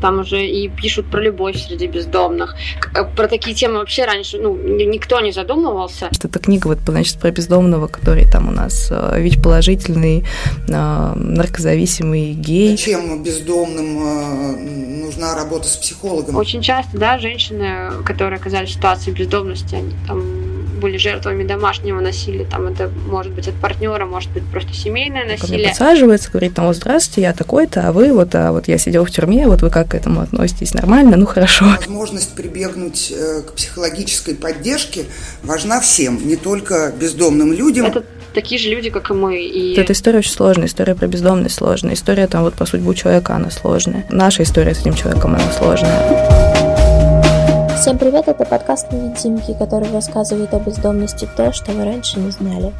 там уже и пишут про любовь среди бездомных. Э, про такие темы вообще раньше ну, никто не задумывался. Это книга вот, значит, про бездомного, который там у нас э, ВИЧ-положительный, э, наркозависимый гей. Зачем бездомным нужна работа с психологом? Очень часто, да, женщины, которые оказались в ситуации бездомности, они там были жертвами домашнего насилия, там это может быть от партнера, может быть просто семейное насилие. Мне подсаживается, говорит, там, вот здравствуйте, я такой-то, а вы вот, а вот я сидел в тюрьме, вот вы как к этому относитесь? Нормально? Ну, хорошо. Возможность прибегнуть э, к психологической поддержке важна всем, не только бездомным людям. Это такие же люди, как и мы. И... Эта история очень сложная, история про бездомность сложная, история там вот по судьбу человека, она сложная. Наша история с этим человеком, она сложная. Всем привет, это подкаст «Невидимки», который рассказывает о бездомности то, что вы раньше не знали.